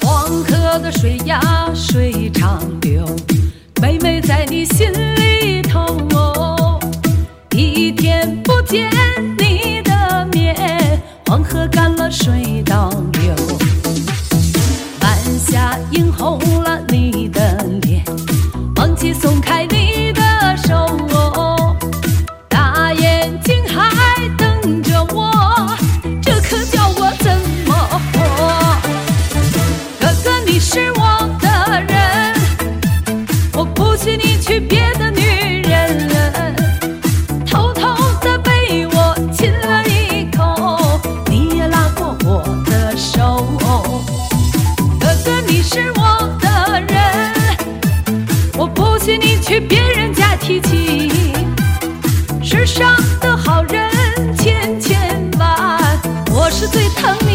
黄河的水呀水长流，妹妹在你心许你去别人家提亲。世上的好人千千万，我是最疼你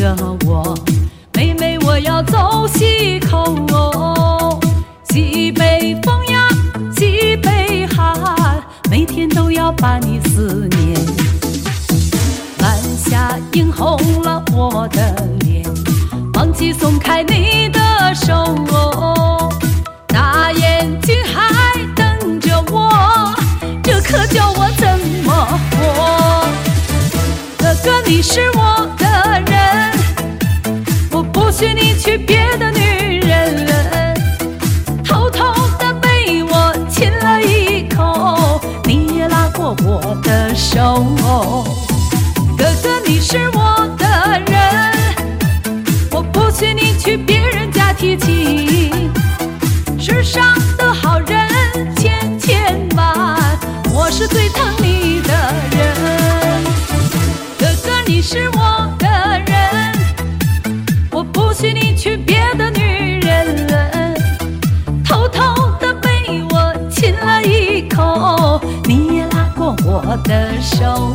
着我，妹妹，我要走西口哦。西北风呀，西北寒，每天都要把你思念。晚霞映红了我的脸，忘记松开你的手哦。大眼睛还瞪着我，这可叫我怎么活？哥哥，你是我娶别的女人。偷偷的被我亲了一口，你也拉过我的手。哥哥，你是我的人，我不许你去别人家提亲。世上手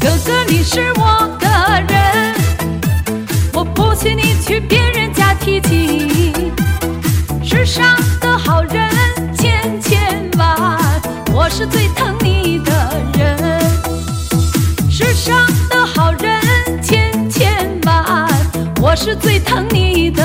哥哥你是我的人我不许你去别人家提亲世上的好人千千万。我是最疼你的人。世上的好人千千万。我是最疼你的